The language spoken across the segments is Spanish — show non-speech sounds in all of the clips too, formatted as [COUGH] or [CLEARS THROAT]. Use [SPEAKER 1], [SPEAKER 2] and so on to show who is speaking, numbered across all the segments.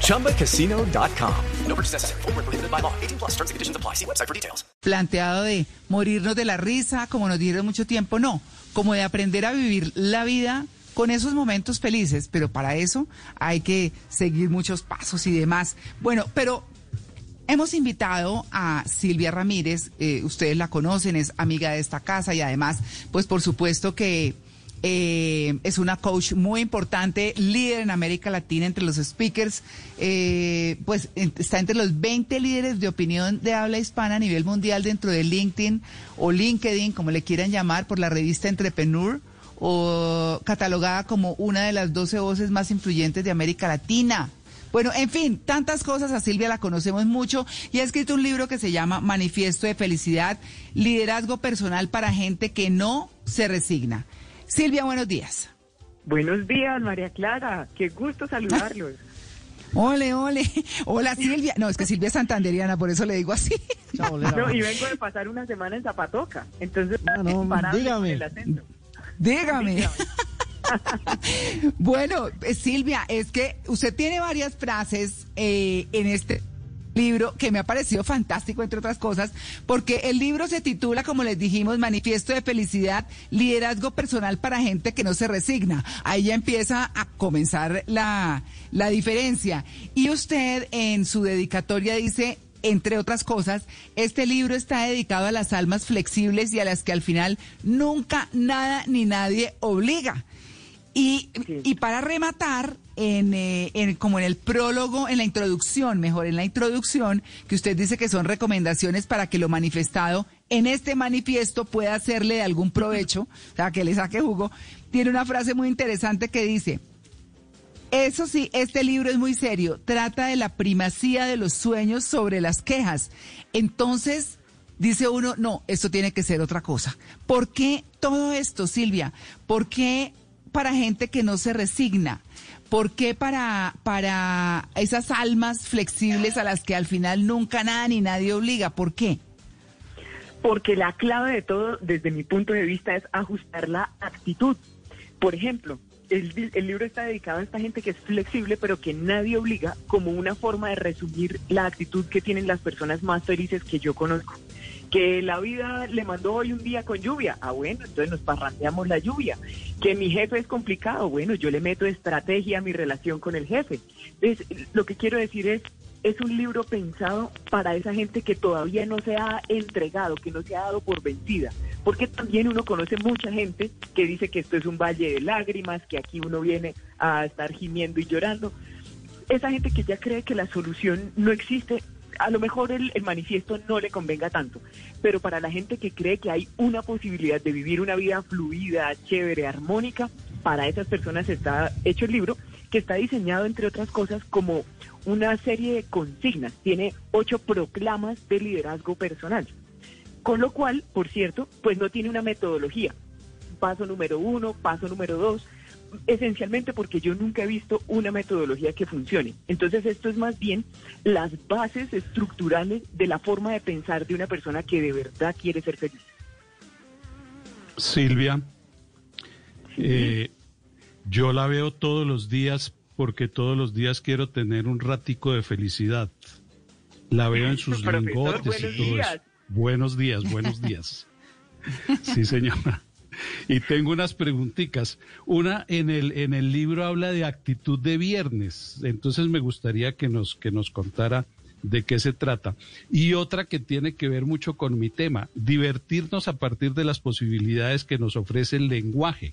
[SPEAKER 1] ChumbaCasino.com. No purchase necessary. Full prohibited by law. 18 plus terms and conditions apply. See website for details.
[SPEAKER 2] planteado de morirnos de la risa, como nos dieron mucho tiempo, no, como de aprender a vivir la vida con esos momentos felices, pero para eso hay que seguir muchos pasos y demás. Bueno, pero hemos invitado a Silvia Ramírez, eh, ustedes la conocen, es amiga de esta casa y además, pues por supuesto que eh, es una coach muy importante, líder en América Latina entre los speakers, eh, pues está entre los 20 líderes de opinión de habla hispana a nivel mundial dentro de LinkedIn o LinkedIn, como le quieran llamar, por la revista Entrepreneur o catalogada como una de las 12 voces más influyentes de América Latina. Bueno, en fin, tantas cosas. A Silvia la conocemos mucho y ha escrito un libro que se llama Manifiesto de Felicidad, Liderazgo Personal para Gente que no se resigna. Silvia, buenos días.
[SPEAKER 3] Buenos días, María Clara. Qué gusto saludarlos. [LAUGHS]
[SPEAKER 2] Ole, ole. Hola, Silvia. No, es que Silvia es santanderiana, por eso le digo así. [LAUGHS]
[SPEAKER 3] No, y vengo de pasar una semana en Zapatoca. Entonces,
[SPEAKER 4] Ah, no,
[SPEAKER 3] imparable
[SPEAKER 4] dígame.
[SPEAKER 3] el acento.
[SPEAKER 2] Dígame. [LAUGHS] bueno, eh, Silvia, es que usted tiene varias frases eh, en este libro que me ha parecido fantástico, entre otras cosas, porque el libro se titula, como les dijimos, Manifiesto de Felicidad, Liderazgo Personal para Gente que no se resigna. Ahí ya empieza a comenzar la, la diferencia. Y usted en su dedicatoria dice, entre otras cosas, este libro está dedicado a las almas flexibles y a las que al final nunca nada ni nadie obliga. Y, y para rematar, eh, en- como en el prólogo, en la introducción, mejor en la introducción, que usted dice que son recomendaciones para que lo manifestado en este manifiesto pueda hacerle de algún provecho, o sea, que le saque jugo, tiene una frase muy interesante que dice, eso sí, este libro es muy serio. Trata de la primacía de los sueños sobre las quejas. Entonces, dice uno, no, esto tiene que ser otra cosa. ¿Por qué todo esto, Silvia? ¿Por qué para gente que no se resigna? ¿Por qué para, para esas almas flexibles a las que al final nunca nada ni nadie obliga? ¿Por qué?
[SPEAKER 3] Porque la clave de todo, desde mi punto de vista, es ajustar la actitud. Por ejemplo, el, el libro está dedicado a esta gente que es flexible, pero que nadie obliga, como una forma de resumir la actitud que tienen las personas más felices que yo conozco. Que la vida le mandó hoy un día con lluvia. Ah, bueno, entonces nos parrandeamos la lluvia. Que mi jefe es complicado. Bueno, yo le meto estrategia a mi relación con el jefe. Entonces, lo que quiero decir es, es un libro pensado para esa gente que todavía no se ha entregado, que no se ha dado por vencida. Porque también uno conoce mucha gente que dice que esto es un valle de lágrimas, que aquí uno viene a estar gimiendo y llorando. Esa gente que ya cree que la solución no existe, a lo mejor el, manifiesto no le convenga tanto, pero para la gente que cree que hay una posibilidad de vivir una vida fluida, chévere, armónica, para esas personas está hecho el libro, que está diseñado, entre otras cosas, como una serie de consignas. Tiene ocho proclamas de liderazgo personal. Con lo cual, por cierto, pues no tiene una metodología. Paso número uno, paso número dos, esencialmente porque yo nunca he visto una metodología que funcione. Entonces esto es más bien las bases estructurales de la forma de pensar de una persona que de verdad quiere ser feliz.
[SPEAKER 4] Silvia, eh, yo la veo todos los días porque todos los días quiero tener un ratico de felicidad. La veo en sus
[SPEAKER 3] Profesor,
[SPEAKER 4] lingotes y todo
[SPEAKER 3] días.
[SPEAKER 4] eso. Buenos días, buenos días. [LAUGHS] Sí, señora. Y tengo unas preguntitas. Una en el en el libro habla de actitud de viernes, entonces me gustaría que nos que nos contara de qué se trata. Y otra que tiene que ver mucho con mi tema, divertirnos a partir de las posibilidades que nos ofrece el lenguaje.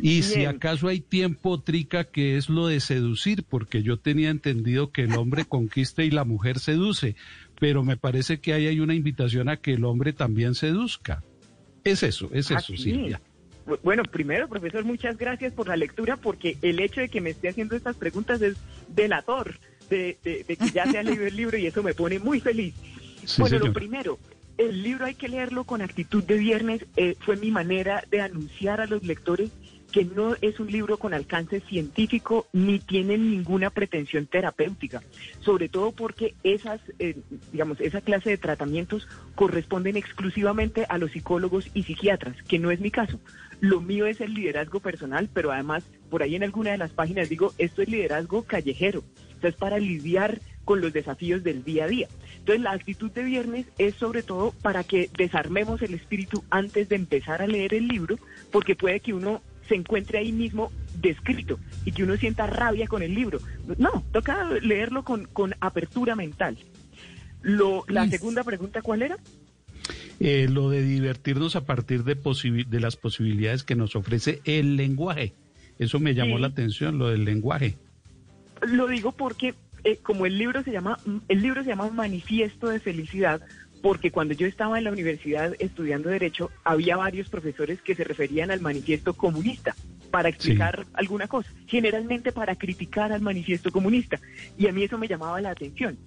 [SPEAKER 4] Y si acaso hay tiempo, Trica, que es lo de seducir, porque yo tenía entendido que el hombre [LAUGHS] conquista y la mujer seduce, pero me parece que ahí hay una invitación a que el hombre también seduzca. Es eso, es eso,
[SPEAKER 3] Así
[SPEAKER 4] Silvia.
[SPEAKER 3] es. Bueno, primero, profesor, muchas gracias por la lectura, porque el hecho de que me esté haciendo estas preguntas es delator de, de- de que ya se ha [LAUGHS] leído el libro y eso me pone muy feliz.
[SPEAKER 4] Sí,
[SPEAKER 3] bueno, lo primero, el libro hay que leerlo con actitud de viernes. eh, fue mi manera de anunciar a los lectores que no es un libro con alcance científico ni tiene ninguna pretensión terapéutica, sobre todo porque esas, eh, digamos, esa clase de tratamientos corresponden exclusivamente a los psicólogos y psiquiatras, que no es mi caso. Lo mío es el liderazgo personal, pero además por ahí en alguna de las páginas digo, esto es liderazgo callejero, es para lidiar con los desafíos del día a día. Entonces la actitud de viernes es sobre todo para que desarmemos el espíritu antes de empezar a leer el libro, porque puede que uno se encuentre ahí mismo descrito y que uno sienta rabia con el libro. No, toca leerlo con, con apertura mental. Lo, la segunda pregunta, ¿cuál era?
[SPEAKER 4] Eh, lo de divertirnos a partir de, de las posibilidades que nos ofrece el lenguaje. Eso me llamó
[SPEAKER 3] Sí.
[SPEAKER 4] la atención, lo del lenguaje.
[SPEAKER 3] Lo digo porque eh, como el libro se llama el libro se llama Manifiesto de Felicidad porque cuando yo estaba en la universidad estudiando derecho había varios profesores que se referían al manifiesto comunista para explicar alguna cosa, generalmente para criticar al manifiesto comunista y a mí eso me llamaba la atención.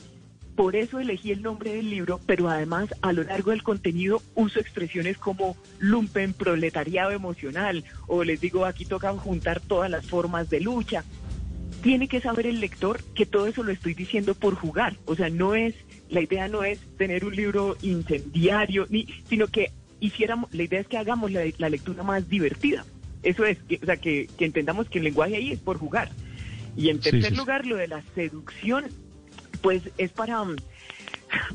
[SPEAKER 3] Por eso elegí el nombre del libro, pero además a lo largo del contenido uso expresiones como lumpen, proletariado emocional, o les digo aquí toca juntar todas las formas de lucha. Tiene que saber el lector que todo eso lo estoy diciendo por jugar. O sea, no es, la idea no es tener un libro incendiario, ni, sino que hiciéramos, la idea es que hagamos la, la lectura más divertida. Eso es, que- o sea, que, que entendamos que el lenguaje ahí es por jugar. Y en tercer
[SPEAKER 4] sí, sí.
[SPEAKER 3] lugar, lo de la seducción, pues es para,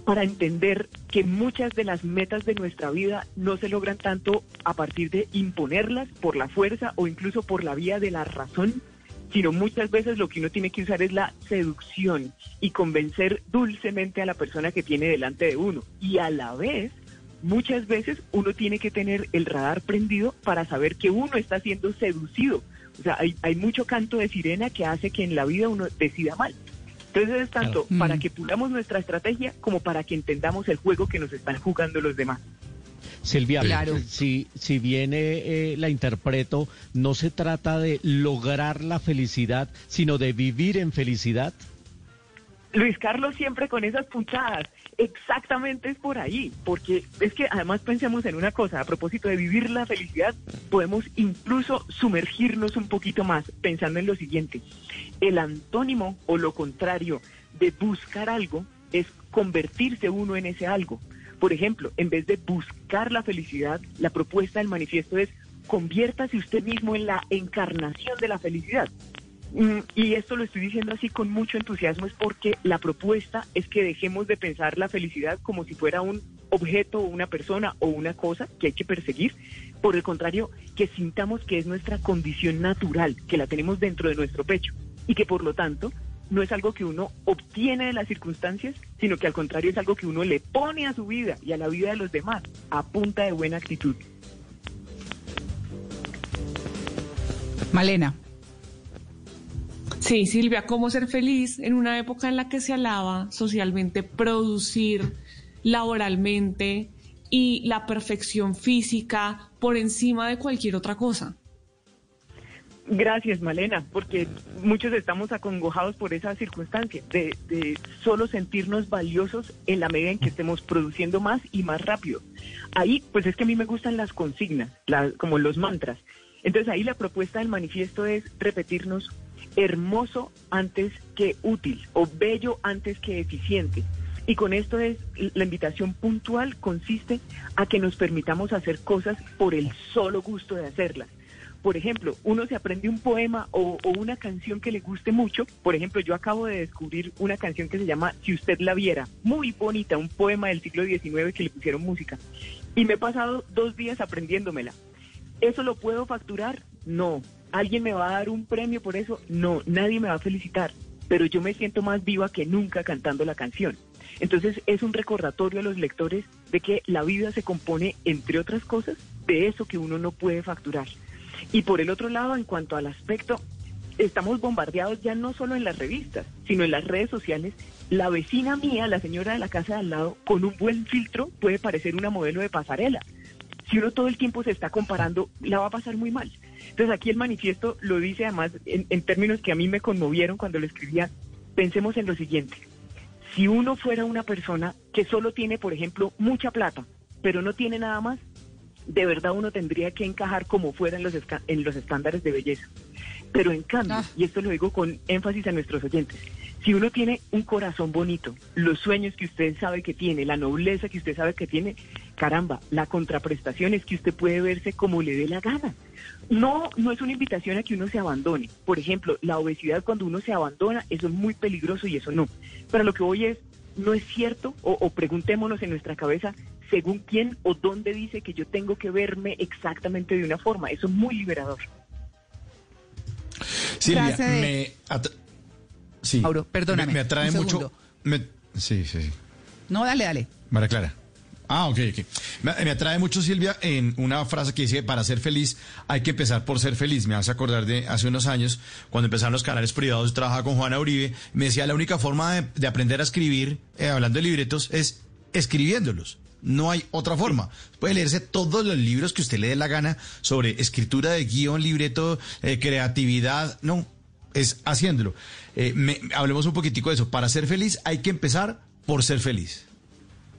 [SPEAKER 3] para entender que muchas de las metas de nuestra vida no se logran tanto a partir de imponerlas por la fuerza o incluso por la vía de la razón, sino muchas veces lo que uno tiene que usar es la seducción y convencer dulcemente a la persona que tiene delante de uno. Y a la vez, muchas veces uno tiene que tener el radar prendido para saber que uno está siendo seducido. O sea, hay, hay mucho canto de sirena que hace que en la vida uno decida mal. Entonces es tanto
[SPEAKER 2] Claro.
[SPEAKER 3] para
[SPEAKER 2] Mm.
[SPEAKER 3] que pulamos nuestra estrategia como para que entendamos el juego que nos están jugando los demás.
[SPEAKER 5] Silvia,
[SPEAKER 2] Claro.
[SPEAKER 5] si, si bien eh, eh, la interpreto, no se trata de lograr la felicidad, sino de vivir en felicidad.
[SPEAKER 3] Luis Carlos siempre con esas puntadas. Exactamente es por ahí, porque es que además pensemos en una cosa, a propósito de vivir la felicidad, podemos incluso sumergirnos un poquito más pensando en lo siguiente. El antónimo o lo contrario de buscar algo es convertirse uno en ese algo. Por ejemplo, en vez de buscar la felicidad, la propuesta del manifiesto es conviértase usted mismo en la encarnación de la felicidad. Mm, Y esto lo estoy diciendo así con mucho entusiasmo, es porque la propuesta es que dejemos de pensar la felicidad como si fuera un objeto o una persona o una cosa que hay que perseguir. Por el contrario, que sintamos que es nuestra condición natural, que la tenemos dentro de nuestro pecho y que por lo tanto no es algo que uno obtiene de las circunstancias, sino que al contrario es algo que uno le pone a su vida y a la vida de los demás a punta de buena actitud.
[SPEAKER 2] Malena.
[SPEAKER 6] Sí, Silvia, ¿cómo ser feliz en una época en la que se alaba socialmente producir laboralmente y la perfección física por encima de cualquier otra cosa?
[SPEAKER 3] Gracias, Malena, porque muchos estamos acongojados por esa circunstancia de, solo sentirnos valiosos en la medida en que estemos produciendo más y más rápido. Ahí, pues es que a mí me gustan las consignas, la- como los mantras. Entonces ahí la propuesta del manifiesto es repetirnos hermoso antes que útil o bello antes que eficiente. Y con esto es la invitación puntual consiste a que nos permitamos hacer cosas por el solo gusto de hacerlas. Por ejemplo, uno se aprende un poema o, una canción que le guste mucho. Por ejemplo, yo acabo de descubrir una canción que se llama Si usted la viera, muy bonita, un poema del siglo XIX que le pusieron música. Y me he pasado dos días aprendiéndomela. ¿Eso lo puedo facturar? No. ¿Alguien me va a dar un premio por eso? No, nadie me va a felicitar. Pero yo me siento más viva que nunca cantando la canción. Entonces es un recordatorio a los lectores de que la vida se compone, entre otras cosas, de eso que uno no puede facturar. Y por el otro lado, en cuanto al aspecto, estamos bombardeados ya no solo en las revistas, sino en las redes sociales. La vecina mía, la señora de la casa de al lado, con un buen filtro puede parecer una modelo de pasarela. Si uno todo el tiempo se está comparando, la va a pasar muy mal. Entonces aquí el manifiesto lo dice además en, en términos que a mí me conmovieron cuando lo escribía. Pensemos en lo siguiente. Si uno fuera una persona que solo tiene, por ejemplo, mucha plata, pero no tiene nada más, de verdad uno tendría que encajar como fuera en los, esca- en los estándares de belleza. Pero en cambio,
[SPEAKER 2] Ah.
[SPEAKER 3] y esto lo digo con énfasis a nuestros oyentes, si uno tiene un corazón bonito, los sueños que usted sabe que tiene, la nobleza que usted sabe que tiene, caramba, la contraprestación es que usted puede verse como le dé la gana. No, no es una invitación a que uno se abandone. Por ejemplo, la obesidad cuando uno se abandona, eso es muy peligroso y eso no. Pero lo que voy es, no es cierto, o, o preguntémonos en nuestra cabeza, según quién o dónde dice que yo tengo que verme exactamente de una forma. Eso es muy liberador.
[SPEAKER 7] Silvia,
[SPEAKER 2] Frase de-
[SPEAKER 7] me... at- Sí.
[SPEAKER 2] Mauro, perdóname,
[SPEAKER 7] Me, me atrae
[SPEAKER 2] un
[SPEAKER 7] mucho... me- Sí, sí, sí.
[SPEAKER 2] No, dale, dale.
[SPEAKER 7] María Clara. Ah, ok, ok. Me, me atrae mucho, Silvia, en una frase que dice, para ser feliz hay que empezar por ser feliz. Me hace acordar de hace unos años, cuando empezaron los canales privados, yo trabajaba con Juana Uribe, me decía, la única forma de, de aprender a escribir, eh, hablando de libretos, es escribiéndolos. No hay otra forma. Puede leerse todos los libros que usted le dé la gana sobre escritura de guion, libreto, eh, creatividad. No, es haciéndolo. Eh, me- hablemos un poquitico de eso. Para ser feliz hay que empezar por ser feliz.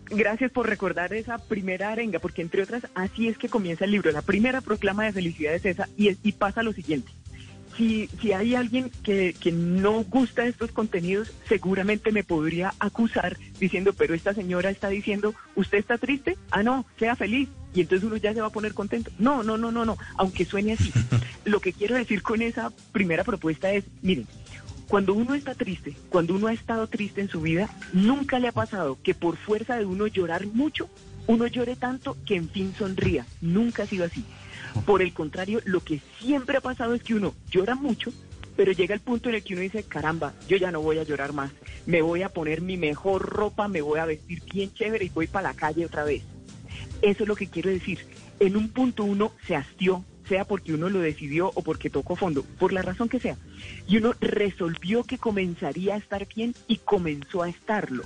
[SPEAKER 3] Gracias por recordar esa primera arenga, porque entre otras, así es que comienza el libro. La primera proclama de felicidad es esa y, es- y pasa lo siguiente. Si, si hay alguien que, que no gusta estos contenidos, seguramente me podría acusar diciendo, pero esta señora está diciendo, ¿usted está triste? Ah, no, sea feliz. Y entonces uno ya se va a poner contento. No, no, no, no, no, aunque suene así. [LAUGHS] Lo que quiero decir con esa primera propuesta es, miren, cuando uno está triste, cuando uno ha estado triste en su vida, nunca le ha pasado que por fuerza de uno llorar mucho, uno llore tanto que en fin sonría. Nunca ha sido así. Por el contrario, lo que siempre ha pasado es que uno llora mucho, pero llega el punto en el que uno dice, caramba, yo ya no voy a llorar más. Me voy a poner mi mejor ropa, me voy a vestir bien chévere y voy para la calle otra vez. Eso es lo que quiero decir. En un punto uno se hastió, sea porque uno lo decidió o porque tocó fondo, por la razón que sea. Y uno resolvió que comenzaría a estar bien y comenzó a estarlo.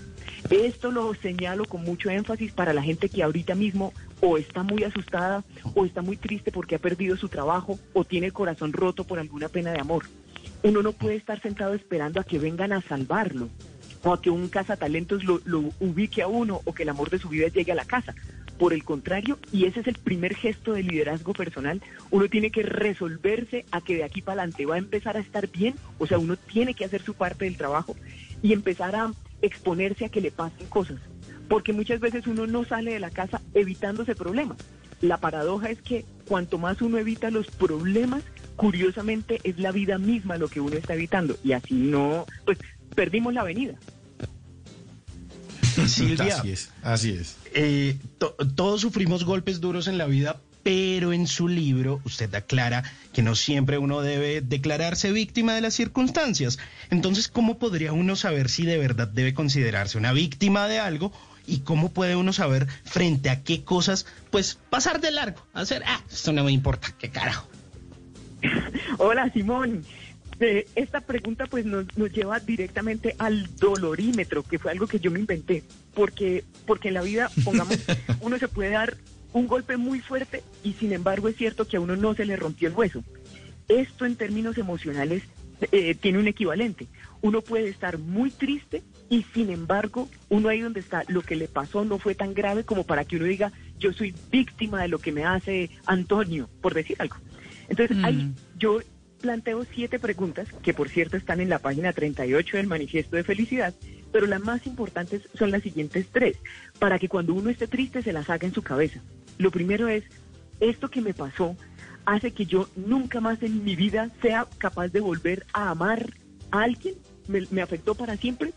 [SPEAKER 3] Esto lo señalo con mucho énfasis para la gente que ahorita mismo o está muy asustada o está muy triste porque ha perdido su trabajo o tiene el corazón roto por alguna pena de amor. Uno no puede estar sentado esperando a que vengan a salvarlo o a que un cazatalentos lo, lo ubique a uno o que el amor de su vida llegue a la casa. Por el contrario, y ese es el primer gesto de liderazgo personal, uno tiene que resolverse a que de aquí para adelante va a empezar a estar bien, o sea, uno tiene que hacer su parte del trabajo y empezar a exponerse a que le pasen cosas, porque muchas veces uno no sale de la casa evitándose problemas. La paradoja es que cuanto más uno evita los problemas, curiosamente es la vida misma lo que uno está evitando y así no, pues perdimos la avenida. [LAUGHS]
[SPEAKER 8] Silvia,
[SPEAKER 7] Así es, así es.
[SPEAKER 8] eh, to- todos sufrimos golpes duros en la vida, pero en su libro usted aclara que no siempre uno debe declararse víctima de las circunstancias. Entonces, ¿cómo podría uno saber si de verdad debe considerarse una víctima de algo? ¿Y cómo puede uno saber frente a qué cosas, pues, pasar de largo? Hacer, ah, esto no me importa, qué carajo. [LAUGHS]
[SPEAKER 3] Hola Simón. Eh, esta pregunta pues nos, nos lleva directamente al dolorímetro, que fue algo que yo me inventé, porque, porque en la vida, pongamos, [LAUGHS] uno se puede dar un golpe muy fuerte y sin embargo es cierto que a uno no se le rompió el hueso. Esto en términos emocionales eh, tiene un equivalente. Uno puede estar muy triste y sin embargo uno ahí donde está, lo que le pasó no fue tan grave como para que uno diga yo soy víctima de lo que me hace Antonio, por decir algo. Entonces ahí yo planteo siete preguntas que por cierto están en la página 38 del manifiesto de felicidad, pero las más importantes son las siguientes tres, para que cuando uno esté triste se las haga en su cabeza. Lo primero es, esto que me pasó hace que yo nunca más en mi vida sea capaz de volver a amar a alguien, me, me afectó para siempre.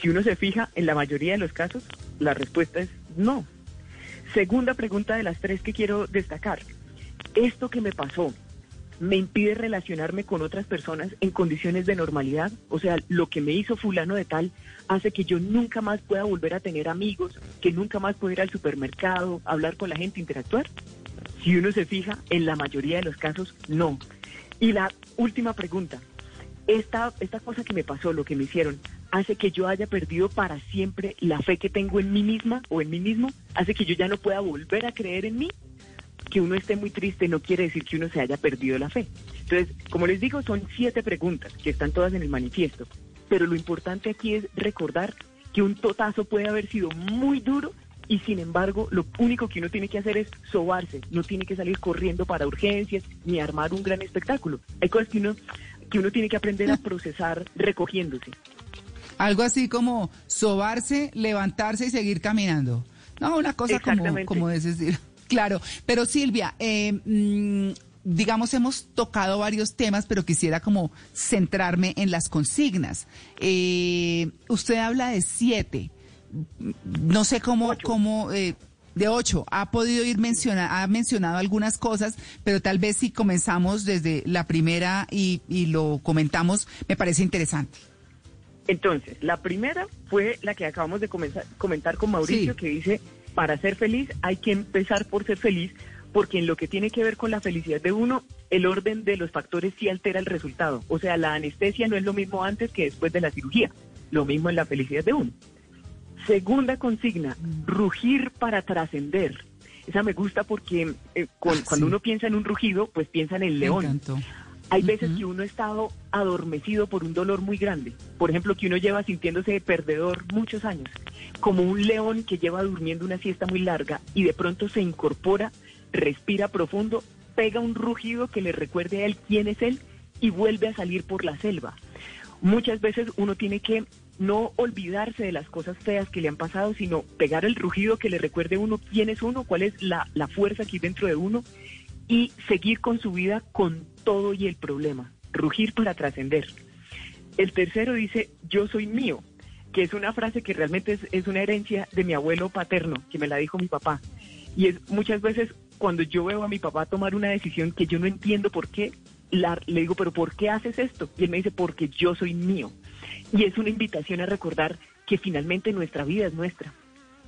[SPEAKER 3] Si uno se fija, en la mayoría de los casos, la respuesta es no. Segunda pregunta de las tres que quiero destacar. Esto que me pasó me impide relacionarme con otras personas en condiciones de normalidad. O sea, lo que me hizo fulano de tal hace que yo nunca más pueda volver a tener amigos, que nunca más pueda ir al supermercado, hablar con la gente, interactuar. Si uno se fija, en la mayoría de los casos, no. Y la última pregunta. Esta, esta cosa que me pasó, lo que me hicieron, hace que yo haya perdido para siempre la fe que tengo en mí misma o en mí mismo, hace que yo ya no pueda volver a creer en mí que uno esté muy triste no quiere decir que uno se haya perdido la fe. Entonces, como les digo, son siete preguntas que están todas en el manifiesto, pero lo importante aquí es recordar que un totazo puede haber sido muy duro y sin embargo lo único que uno tiene que hacer es sobarse, no tiene que salir corriendo para urgencias ni armar un gran espectáculo. Hay cosas que uno, que uno tiene que aprender a procesar recogiéndose.
[SPEAKER 2] Algo así como sobarse, levantarse y seguir caminando. No, una cosa como, como es decir. Claro, pero Silvia, eh, mm, digamos, hemos tocado varios temas, pero quisiera como centrarme en las consignas. Eh, usted habla de siete. No sé cómo,
[SPEAKER 3] Ocho.
[SPEAKER 2] cómo eh, de ocho. Ha podido ir mencionar, ha mencionado algunas cosas, pero tal vez si comenzamos desde la primera y, y lo comentamos, me parece interesante.
[SPEAKER 3] Entonces, la primera fue la que acabamos de comenzar- comentar con Mauricio,
[SPEAKER 2] Sí.
[SPEAKER 3] que dice, para ser feliz hay que empezar por ser feliz, porque en lo que tiene que ver con la felicidad de uno, el orden de los factores sí altera el resultado. O sea, la anestesia no es lo mismo antes que después de la cirugía. Lo mismo en la felicidad de uno. Segunda consigna, rugir para trascender. Esa me gusta porque eh, con-
[SPEAKER 2] Ah,
[SPEAKER 3] cuando uno piensa en un rugido, pues piensa en el león. Hay veces que uno ha estado adormecido por un dolor muy grande. Por ejemplo, que uno lleva sintiéndose perdedor muchos años. Como un león que lleva durmiendo una siesta muy larga y de pronto se incorpora, respira profundo, pega un rugido que le recuerde a él quién es él y vuelve a salir por la selva. Muchas veces uno tiene que no olvidarse de las cosas feas que le han pasado, sino pegar el rugido que le recuerde a uno quién es uno, cuál es la, la fuerza que hay dentro de uno y seguir con su vida con todo y el problema. Rugir para trascender. El tercero dice, yo soy mío, que es una frase que realmente es, una herencia de mi abuelo paterno, que me la dijo mi papá. Y es muchas veces cuando yo veo a mi papá tomar una decisión que yo no entiendo por qué, le digo, pero ¿por qué haces esto? Y él me dice, porque yo soy mío. Y es una invitación a recordar que finalmente nuestra vida es nuestra.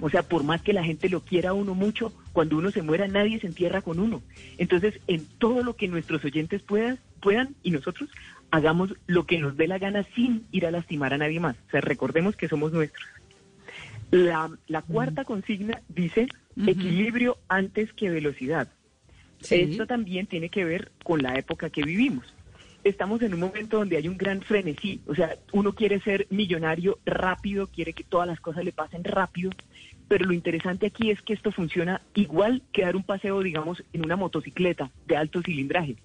[SPEAKER 3] O sea, por más que la gente lo quiera a uno mucho, cuando uno se muera nadie se entierra con uno. Entonces, en todo lo que nuestros oyentes puedan, puedan y nosotros hagamos lo que nos dé la gana sin ir a lastimar a nadie más. O sea, recordemos que somos nuestros. La, la cuarta consigna dice equilibrio antes que velocidad.
[SPEAKER 2] Sí.
[SPEAKER 3] Esto también tiene que ver con la época que vivimos. Estamos en un momento donde hay un gran frenesí, o sea, uno quiere ser millonario rápido, quiere que todas las cosas le pasen rápido, pero lo interesante aquí es que esto funciona igual que dar un paseo, digamos, en una motocicleta de alto cilindraje.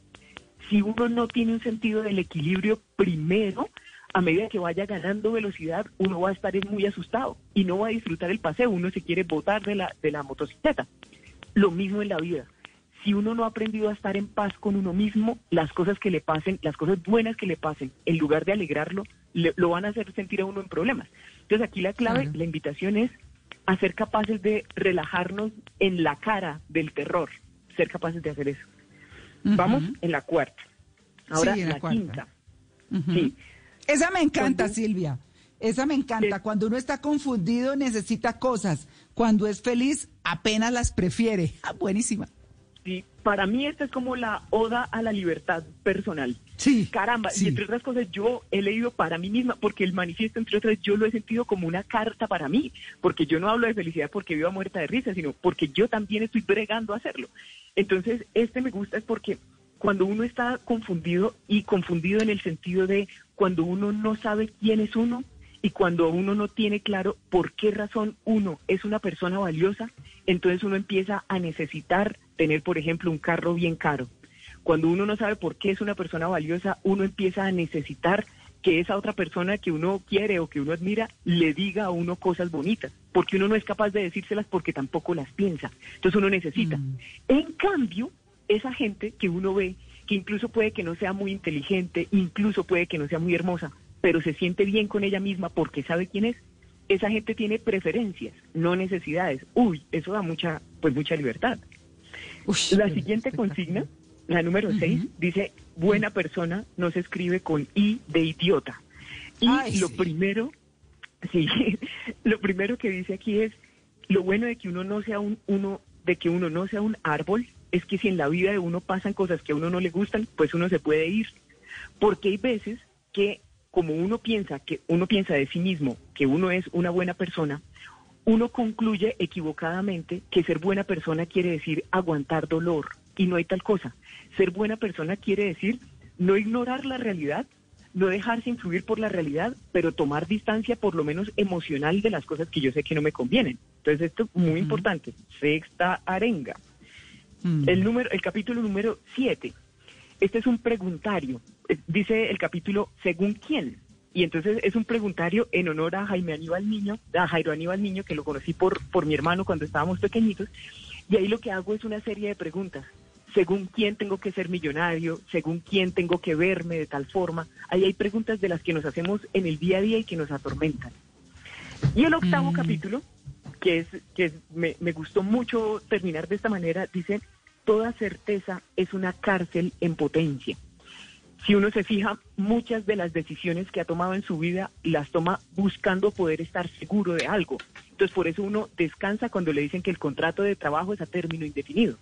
[SPEAKER 3] Si uno no tiene un sentido del equilibrio primero, a medida que vaya ganando velocidad, uno va a estar muy asustado y no va a disfrutar el paseo, uno se quiere botar de la, de la motocicleta. Lo mismo en la vida. Si uno no ha aprendido a estar en paz con uno mismo, las cosas que le pasen, las cosas buenas que le pasen, en lugar de alegrarlo, le- lo van a hacer sentir a uno en problemas. Entonces aquí la clave, la invitación es a ser capaces de relajarnos en la cara del terror, ser capaces de hacer eso. Vamos en la cuarta. Ahora
[SPEAKER 2] Sí, en la
[SPEAKER 3] la,
[SPEAKER 2] cuarta.
[SPEAKER 3] quinta. Sí.
[SPEAKER 2] Esa me encanta,
[SPEAKER 3] Cuando-
[SPEAKER 2] Silvia. Esa me encanta.
[SPEAKER 3] Sí.
[SPEAKER 2] Cuando uno está confundido, necesita cosas. Cuando es feliz, apenas las prefiere. Ah, buenísima.
[SPEAKER 3] Para mí esta es como la oda a la libertad personal.
[SPEAKER 2] Sí.
[SPEAKER 3] Caramba,
[SPEAKER 2] sí.
[SPEAKER 3] y entre otras cosas yo he leído para mí misma, porque el manifiesto, entre otras, yo lo he sentido como una carta para mí, porque yo no hablo de felicidad porque viva muerta de risa, sino porque yo también estoy bregando a hacerlo. Entonces, este me gusta es porque cuando uno está confundido, y confundido en el sentido de cuando uno no sabe quién es uno, y cuando uno no tiene claro por qué razón uno es una persona valiosa, entonces uno empieza a necesitar tener, por ejemplo, un carro bien caro. Cuando uno no sabe por qué es una persona valiosa, uno empieza a necesitar que esa otra persona que uno quiere o que uno admira le diga a uno cosas bonitas, porque uno no es capaz de decírselas porque tampoco las piensa. Entonces uno necesita.
[SPEAKER 2] Mm.
[SPEAKER 3] En cambio, esa gente que uno ve, que incluso puede que no sea muy inteligente, incluso puede que no sea muy hermosa, pero se siente bien con ella misma porque sabe quién es, esa gente tiene preferencias, no necesidades. Uy, eso da mucha, pues mucha libertad.
[SPEAKER 2] Uy,
[SPEAKER 3] La siguiente consigna, la número
[SPEAKER 2] Ujú.
[SPEAKER 3] 6, dice, buena persona no se escribe con I de idiota. Y
[SPEAKER 2] Ay,
[SPEAKER 3] lo
[SPEAKER 2] sí.
[SPEAKER 3] primero, sí, [LAUGHS] lo primero que dice aquí es, lo bueno de que uno no sea un, uno, de que uno no sea un árbol, es que si en la vida de uno pasan cosas que a uno no le gustan, pues uno se puede ir. Porque hay veces que como uno piensa que uno piensa de sí mismo que uno es una buena persona, uno concluye equivocadamente que ser buena persona quiere decir aguantar dolor y no hay tal cosa. Ser buena persona quiere decir no ignorar la realidad, no dejarse influir por la realidad, pero tomar distancia por lo menos emocional de las cosas que yo sé que no me convienen. Entonces esto es muy importante. Sexta arenga. El número, el capítulo número 7. Este es un preguntario. Eh, Dice el capítulo según quién. Y entonces es un preguntario en honor a Jaime Aníbal Niño, a Jairo Aníbal Niño, que lo conocí por, por mi hermano cuando estábamos pequeñitos. Y ahí lo que hago es una serie de preguntas. Según quién tengo que ser millonario, según quién tengo que verme de tal forma. Ahí hay preguntas de las que nos hacemos en el día a día y que nos atormentan. Y el octavo capítulo, que es que me gustó mucho terminar de esta manera, dice, toda certeza es una cárcel en potencia. Si uno se fija, muchas de las decisiones que ha tomado en su vida las toma buscando poder estar seguro de algo. Entonces, por eso uno descansa cuando le dicen que el contrato de trabajo es a término indefinido.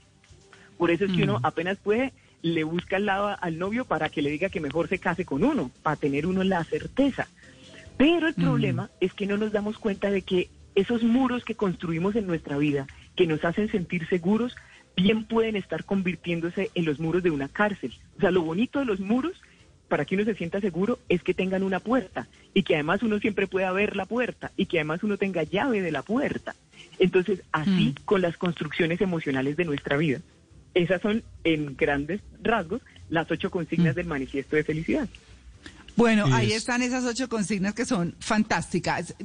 [SPEAKER 3] Por eso es que uno apenas puede, le busca al lado al novio para que le diga que mejor se case con uno, para tener uno la certeza. Pero el problema es que no nos damos cuenta de que esos muros que construimos en nuestra vida, que nos hacen sentir seguros, bien pueden estar convirtiéndose en los muros de una cárcel. O sea, lo bonito de los muros, para que uno se sienta seguro, es que tengan una puerta y que además uno siempre pueda ver la puerta y que además uno tenga llave de la puerta. Entonces, así con las construcciones emocionales de nuestra vida. Esas son, en grandes rasgos, las ocho consignas del manifiesto de felicidad.
[SPEAKER 2] Bueno, ahí
[SPEAKER 4] Es-
[SPEAKER 2] están esas ocho consignas que son fantásticas.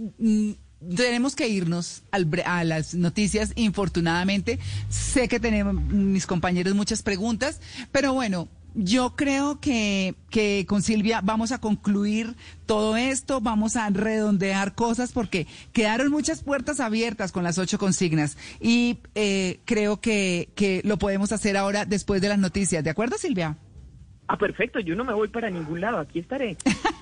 [SPEAKER 2] Tenemos que irnos al a las noticias, infortunadamente. Sé que tenemos mis compañeros muchas preguntas, pero bueno, yo creo que, que con Silvia vamos a concluir todo esto, vamos a redondear cosas porque quedaron muchas puertas abiertas con las ocho consignas y eh, creo que, que lo podemos hacer ahora después de las noticias. ¿De acuerdo, Silvia?
[SPEAKER 3] Ah, perfecto, yo no me voy para ningún lado, aquí estaré. [LAUGHS]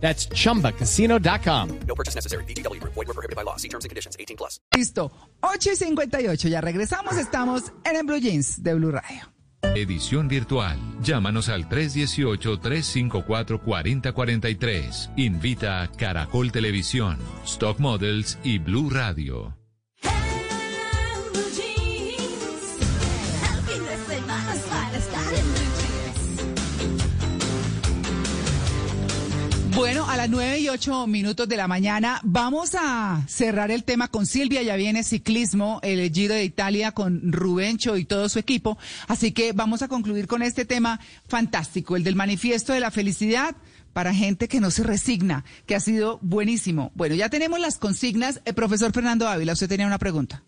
[SPEAKER 9] That's chumbacasino.com.
[SPEAKER 1] No purchase necessary. Group. Void were prohibited by law. See terms and conditions. 18 plus.
[SPEAKER 2] Listo, 8 y 58, ya regresamos, estamos en el Blue Jeans de Blue Radio.
[SPEAKER 10] Edición virtual. Llámanos al 318-354-4043. Invita a Caracol Televisión, Stock Models y Blue Radio.
[SPEAKER 2] Bueno, a las 9 y 8 minutos de la mañana vamos a cerrar el tema con Silvia, ya viene ciclismo, el Giro de Italia con Rubencho y todo su equipo, así que vamos a concluir con este tema fantástico, el del manifiesto de la felicidad para gente que no se resigna, que ha sido buenísimo. Bueno, ya tenemos las consignas. El profesor Fernando Ávila, usted tenía una pregunta.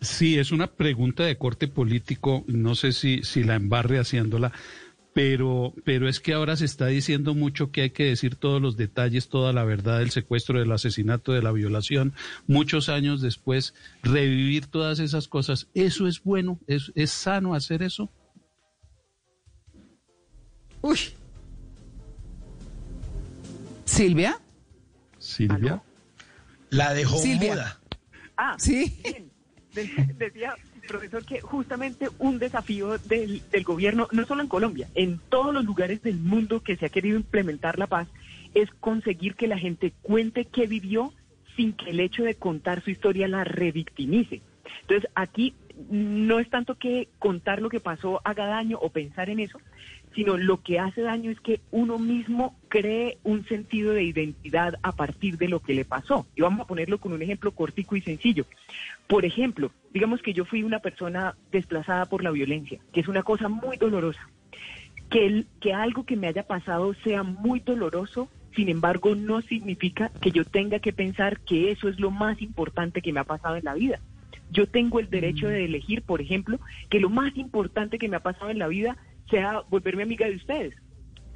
[SPEAKER 4] Sí, es una pregunta de corte político, no sé si, si la embarre haciéndola, pero, pero es que ahora se está diciendo mucho que hay que decir todos los detalles, toda la verdad del secuestro, del asesinato, de la violación, muchos años después, revivir todas esas cosas. ¿Eso es bueno? ¿Es, es sano hacer eso?
[SPEAKER 2] Uy. Silvia.
[SPEAKER 4] Silvia.
[SPEAKER 8] La dejó
[SPEAKER 2] Silvia.
[SPEAKER 8] muda.
[SPEAKER 3] Ah,
[SPEAKER 2] Sí.
[SPEAKER 3] bien. De- [LAUGHS] decía, profesor, que justamente un desafío del, del gobierno, no solo en Colombia, en todos los lugares del mundo que se ha querido implementar la paz, es conseguir que la gente cuente qué vivió sin que el hecho de contar su historia la revictimice. Entonces, aquí no es tanto que contar lo que pasó haga daño o pensar en eso, sino lo que hace daño es que uno mismo cree un sentido de identidad a partir de lo que le pasó. Y vamos a ponerlo con un ejemplo cortico y sencillo. Por ejemplo, digamos que yo fui una persona desplazada por la violencia, que es una cosa muy dolorosa. Que, el- que algo que me haya pasado sea muy doloroso, sin embargo, no significa que yo tenga que pensar que eso es lo más importante que me ha pasado en la vida. Yo tengo el derecho de elegir, por ejemplo, que lo más importante que me ha pasado en la vida sea volverme amiga de ustedes.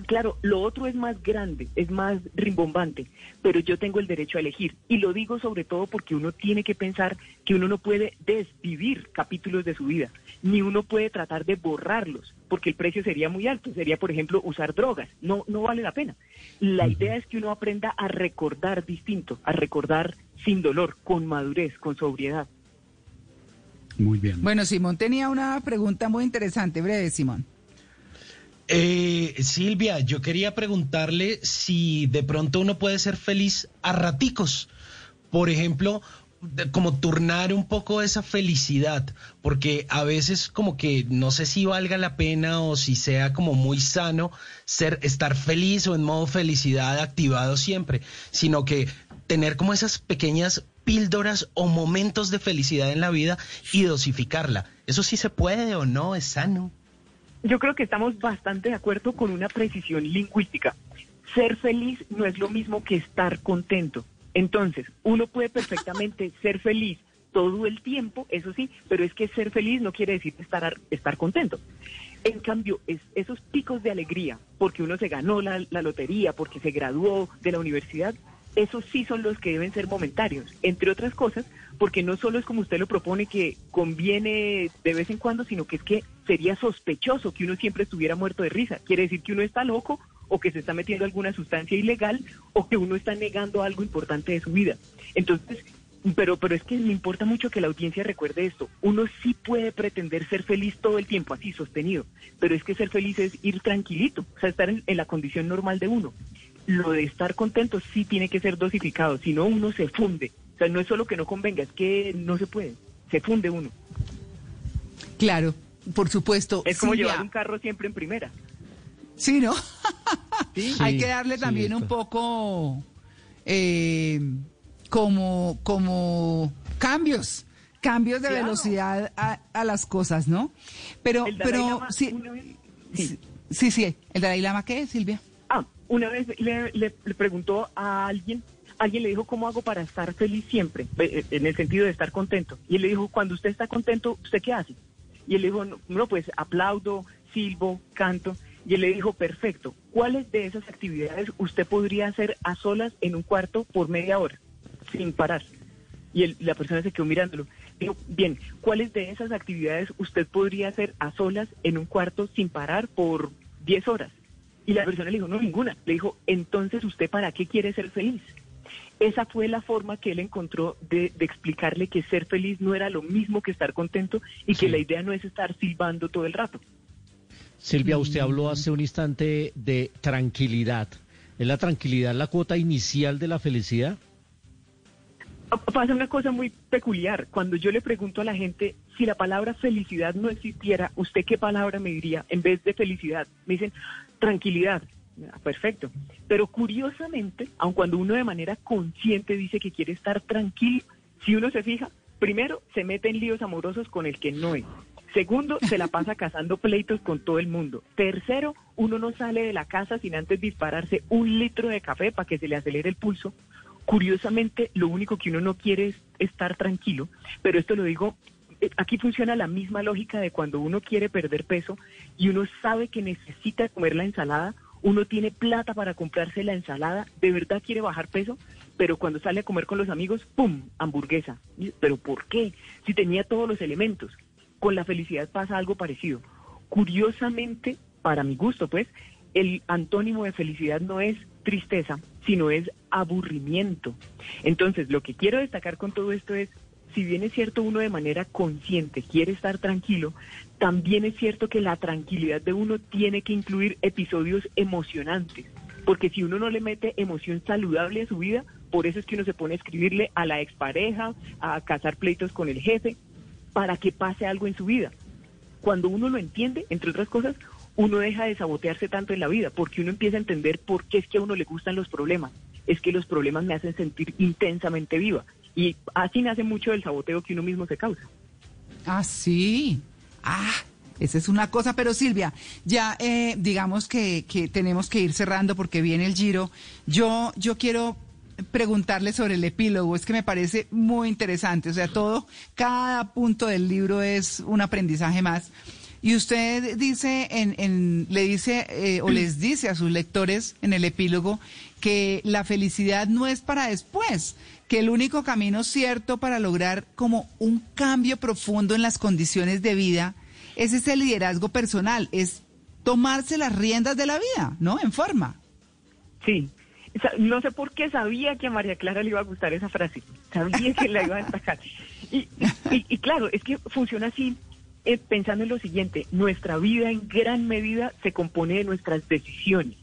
[SPEAKER 3] Claro, lo otro es más grande, es más rimbombante, pero yo tengo el derecho a elegir. Y lo digo sobre todo porque uno tiene que pensar que uno no puede desvivir capítulos de su vida, ni uno puede tratar de borrarlos, porque el precio sería muy alto. Sería, por ejemplo, usar drogas. No, no vale la pena. La idea es que uno aprenda a recordar distinto, a recordar sin dolor, con madurez, con sobriedad.
[SPEAKER 4] Muy bien.
[SPEAKER 2] Bueno, Simón tenía una pregunta muy interesante, breve, Simón.
[SPEAKER 8] Eh, Silvia, yo quería preguntarle si de pronto uno puede ser feliz a raticos. Por ejemplo, como turnar un poco esa felicidad, porque a veces como que no sé si valga la pena o si sea como muy sano ser estar feliz o en modo felicidad activado siempre, sino que tener como esas pequeñas píldoras o momentos de felicidad en la vida y dosificarla. Eso sí se puede o no, es sano.
[SPEAKER 3] Yo creo que estamos bastante de acuerdo con una precisión lingüística. Ser feliz no es lo mismo que estar contento. Entonces, uno puede perfectamente [LAUGHS] ser feliz todo el tiempo, eso sí, pero es que ser feliz no quiere decir estar, estar contento. En cambio, es, esos picos de alegría, porque uno se ganó la, la lotería, porque se graduó de la universidad, esos sí son los que deben ser momentarios, entre otras cosas, porque no solo es como usted lo propone que conviene de vez en cuando, sino que es que sería sospechoso que uno siempre estuviera muerto de risa. Quiere decir que uno está loco o que se está metiendo alguna sustancia ilegal o que uno está negando algo importante de su vida. Entonces, pero, pero es que me importa mucho que la audiencia recuerde esto. Uno sí puede pretender ser feliz todo el tiempo, así sostenido, pero es que ser feliz es ir tranquilito, o sea, estar en, en la condición normal de uno. Lo de estar contento sí tiene que ser dosificado, si no uno se funde. O sea, no es solo que no convenga, es que no se puede, se funde uno.
[SPEAKER 2] Claro, por supuesto.
[SPEAKER 3] Es como
[SPEAKER 2] Silvia.
[SPEAKER 3] llevar un carro siempre en primera.
[SPEAKER 2] Sí, ¿no? [LAUGHS]
[SPEAKER 3] Sí.
[SPEAKER 2] Hay que darle
[SPEAKER 5] sí,
[SPEAKER 2] también un poco eh, como, como cambios, cambios de
[SPEAKER 3] Claro.
[SPEAKER 2] velocidad a, a las cosas, ¿no? Pero, pero
[SPEAKER 3] Lama
[SPEAKER 2] sí,
[SPEAKER 3] vez-
[SPEAKER 2] sí, sí, sí, el Dalai Lama, ¿qué, Silvia?
[SPEAKER 3] Ah, una vez le, le- le preguntó a alguien, alguien le dijo, ¿cómo hago para estar feliz siempre? En el sentido de estar contento. Y él le dijo, cuando usted está contento, ¿usted qué hace? Y él dijo, no, pues aplaudo, silbo, canto. Y él le dijo, perfecto, ¿cuáles de esas actividades usted podría hacer a solas en un cuarto por media hora, sin parar? Y él- la persona se quedó mirándolo. Dijo, bien, ¿cuáles de esas actividades usted podría hacer a solas en un cuarto sin parar por 10 horas? Y la persona le dijo, no, ninguna. Le dijo, entonces usted para qué quiere ser feliz? Esa fue la forma que él encontró de, de explicarle que ser feliz no era lo mismo que estar contento y que la idea no es estar silbando todo el rato.
[SPEAKER 5] Silvia, usted habló hace un instante de tranquilidad. ¿Es la tranquilidad la cuota inicial de la felicidad?
[SPEAKER 3] Pasa una cosa muy peculiar. Cuando yo le pregunto a la gente si la palabra felicidad no existiera, ¿usted qué palabra me diría en vez de felicidad? Me dicen tranquilidad. Ah, Perfecto. Pero curiosamente, aun cuando uno de manera consciente dice que quiere estar tranquilo, si uno se fija, primero se mete en líos amorosos con el que no es. Segundo, se la pasa [LAUGHS] cazando pleitos con todo el mundo. Tercero, uno no sale de la casa sin antes dispararse un litro de café para que se le acelere el pulso. Curiosamente, lo único que uno no quiere es estar tranquilo, pero esto lo digo, eh, aquí funciona la misma lógica de cuando uno quiere perder peso y uno sabe que necesita comer la ensalada, uno tiene plata para comprarse la ensalada, de verdad quiere bajar peso, pero cuando sale a comer con los amigos, ¡pum! hamburguesa. ¿Pero por qué? Si tenía todos los elementos. Con la felicidad pasa algo parecido. Curiosamente, para mi gusto, pues, el antónimo de felicidad no es tristeza, sino es aburrimiento. Entonces, lo que quiero destacar con todo esto es, si bien es cierto uno de manera consciente quiere estar tranquilo, también es cierto que la tranquilidad de uno tiene que incluir episodios emocionantes. Porque si uno no le mete emoción saludable a su vida, por eso es que uno se pone a escribirle a la expareja, a cazar pleitos con el jefe, para que pase algo en su vida. Cuando uno lo entiende, entre otras cosas, uno deja de sabotearse tanto en la vida, porque uno empieza a entender por qué es que a uno le gustan los problemas. Es que los problemas me hacen sentir intensamente viva. Y así nace mucho del saboteo que uno mismo se causa.
[SPEAKER 2] Ah, sí. Ah, esa es una cosa. Pero Silvia, ya eh, digamos que, que tenemos que ir cerrando porque viene el giro. Yo, yo quiero preguntarle sobre el epílogo. Es que me parece muy interesante. O sea, todo, cada punto del libro es un aprendizaje más. Y usted dice, en, en, le dice eh, o [CLEARS THROAT] les dice a sus lectores en el epílogo que la felicidad no es para después, que el único camino cierto para lograr como un cambio profundo en las condiciones de vida es ese liderazgo personal, es tomarse las riendas de la vida, ¿no? En forma.
[SPEAKER 3] Sí. No sé por qué sabía que a María Clara le iba a gustar esa frase. Sabía que la iba a destacar. Y, y, claro, es que funciona así, pensando en lo siguiente, nuestra vida en gran medida se compone de nuestras decisiones.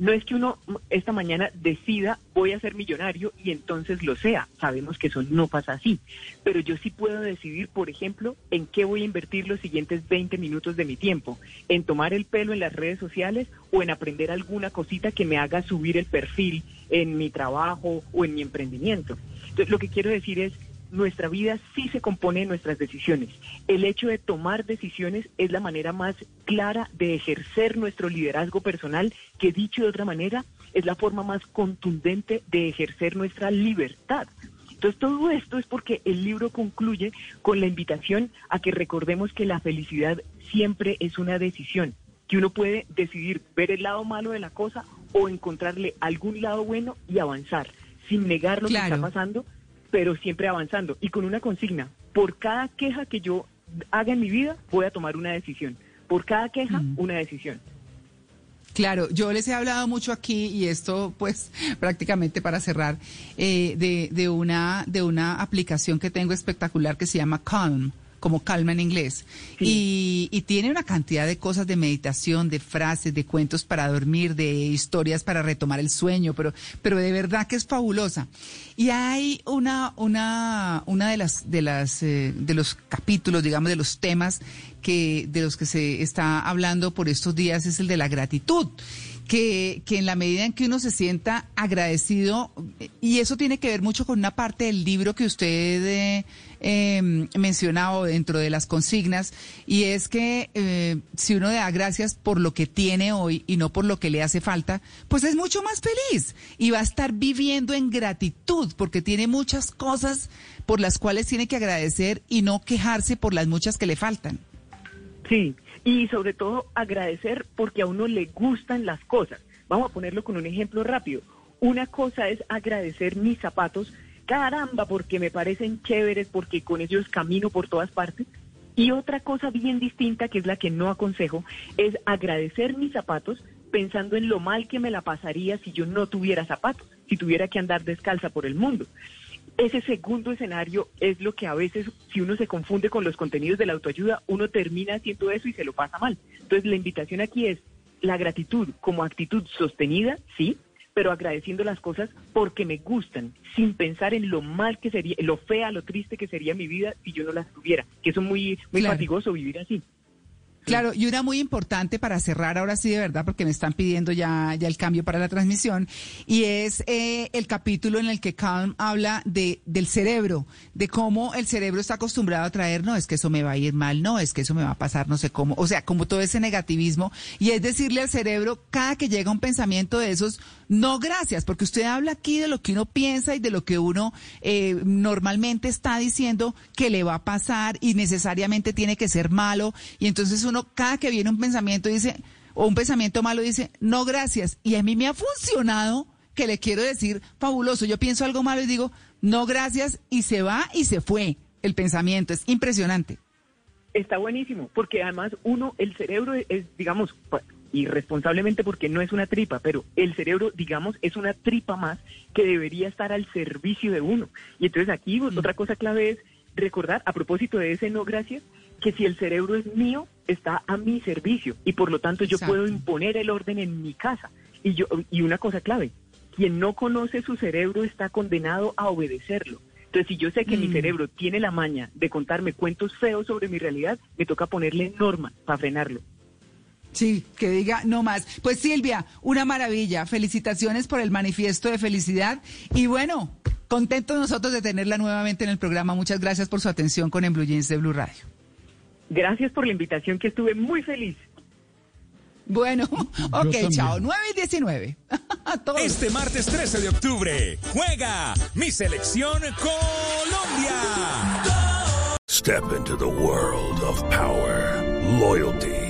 [SPEAKER 3] No es que uno esta mañana decida voy a ser millonario y entonces lo sea. Sabemos que eso no pasa así. Pero yo sí puedo decidir, por ejemplo, en qué voy a invertir los siguientes 20 minutos de mi tiempo. En tomar el pelo en las redes sociales o en aprender alguna cosita que me haga subir el perfil en mi trabajo o en mi emprendimiento. Entonces, lo que quiero decir es, nuestra vida sí se compone de nuestras decisiones. El hecho de tomar decisiones es la manera más clara de ejercer nuestro liderazgo personal, que dicho de otra manera, es la forma más contundente de ejercer nuestra libertad. Entonces todo esto es porque el libro concluye con la invitación a que recordemos que la felicidad siempre es una decisión, que uno puede decidir ver el lado malo de la cosa o encontrarle algún lado bueno y avanzar, sin negar lo que está pasando, pero siempre avanzando y con una consigna. Por cada queja que yo haga en mi vida, voy a tomar una decisión. Por cada queja, mm. una decisión.
[SPEAKER 2] Claro, yo les he hablado mucho aquí y esto, pues, [LAUGHS] prácticamente para cerrar, eh, de, de, una, de una aplicación que tengo espectacular que se llama Calm como calma en inglés. Y, y, tiene una cantidad de cosas de meditación, de frases, de cuentos para dormir, de historias para retomar el sueño, pero, pero de verdad que es fabulosa. Y hay una, una, una de las, de las, eh, de los capítulos, digamos, de los temas que, de los que se está hablando por estos días es el de la gratitud que, que en la medida en que uno se sienta agradecido, y eso tiene que ver mucho con una parte del libro que usted eh, eh, mencionaba dentro de las consignas, y es que eh, si uno da gracias por lo que tiene hoy y no por lo que le hace falta, pues es mucho más feliz y va a estar viviendo en gratitud porque tiene muchas cosas por las cuales tiene que agradecer y no quejarse por las muchas que le faltan.
[SPEAKER 3] Sí, y sobre todo agradecer porque a uno le gustan las cosas. Vamos a ponerlo con un ejemplo rápido. Una cosa es agradecer mis zapatos, caramba, porque me parecen chéveres, porque con ellos camino por todas partes. Y otra cosa bien distinta, que es la que no aconsejo, es agradecer mis zapatos pensando en lo mal que me la pasaría si yo no tuviera zapatos, si tuviera que andar descalza por el mundo ese segundo escenario es lo que a veces, si uno se confunde con los contenidos de la autoayuda, uno termina haciendo eso y se lo pasa mal. Entonces, la invitación aquí es la gratitud como actitud sostenida, sí, pero agradeciendo las cosas porque me gustan, sin pensar en lo mal que sería, lo fea, lo triste que sería mi vida si yo no las tuviera, que es muy, muy fatigoso vivir así.
[SPEAKER 2] Claro, y una muy importante para cerrar ahora sí de verdad, porque me están pidiendo ya, ya el cambio para la transmisión, y es eh, el capítulo en el que Calm habla de, del cerebro, de cómo el cerebro está acostumbrado a traer, no, es que eso me va a ir mal, no, es que eso me va a pasar, no sé cómo, o sea, como todo ese negativismo, y es decirle al cerebro, cada que llega un pensamiento de esos, no gracias, porque usted habla aquí de lo que uno piensa y de lo que uno eh, normalmente está diciendo que le va a pasar y necesariamente tiene que ser malo, y entonces uno cada que viene un pensamiento dice, o un pensamiento malo dice, no gracias. Y a mí me ha funcionado que le quiero decir, fabuloso, yo pienso algo malo y digo, no gracias, y se va y se fue el pensamiento. Es impresionante.
[SPEAKER 3] Está buenísimo, porque además uno, el cerebro es, digamos, irresponsablemente porque no es una tripa, pero el cerebro, digamos, es una tripa más que debería estar al servicio de uno. Y entonces aquí mm. otra cosa clave es recordar, a propósito de ese no gracias, que si el cerebro es mío, está a mi servicio y por lo tanto yo puedo imponer el orden en mi casa. Y, yo, y una cosa clave, quien no conoce su cerebro está condenado a obedecerlo. Entonces, si yo sé que mi mm. cerebro tiene la maña de contarme cuentos feos sobre mi realidad, me toca ponerle norma para frenarlo.
[SPEAKER 2] Sí, que diga no más. Pues Silvia, una maravilla. Felicitaciones por el manifiesto de felicidad. Y bueno, contentos nosotros de tenerla nuevamente en el programa. Muchas gracias por su atención con En Blue Jeans de Blue Radio.
[SPEAKER 3] Gracias por la invitación, que estuve muy feliz.
[SPEAKER 2] Bueno, [LAUGHS] ok, chao. 9 y 19. [LAUGHS]
[SPEAKER 11] este martes 13 de octubre juega mi selección Colombia.
[SPEAKER 12] Step into the world of power, loyalty,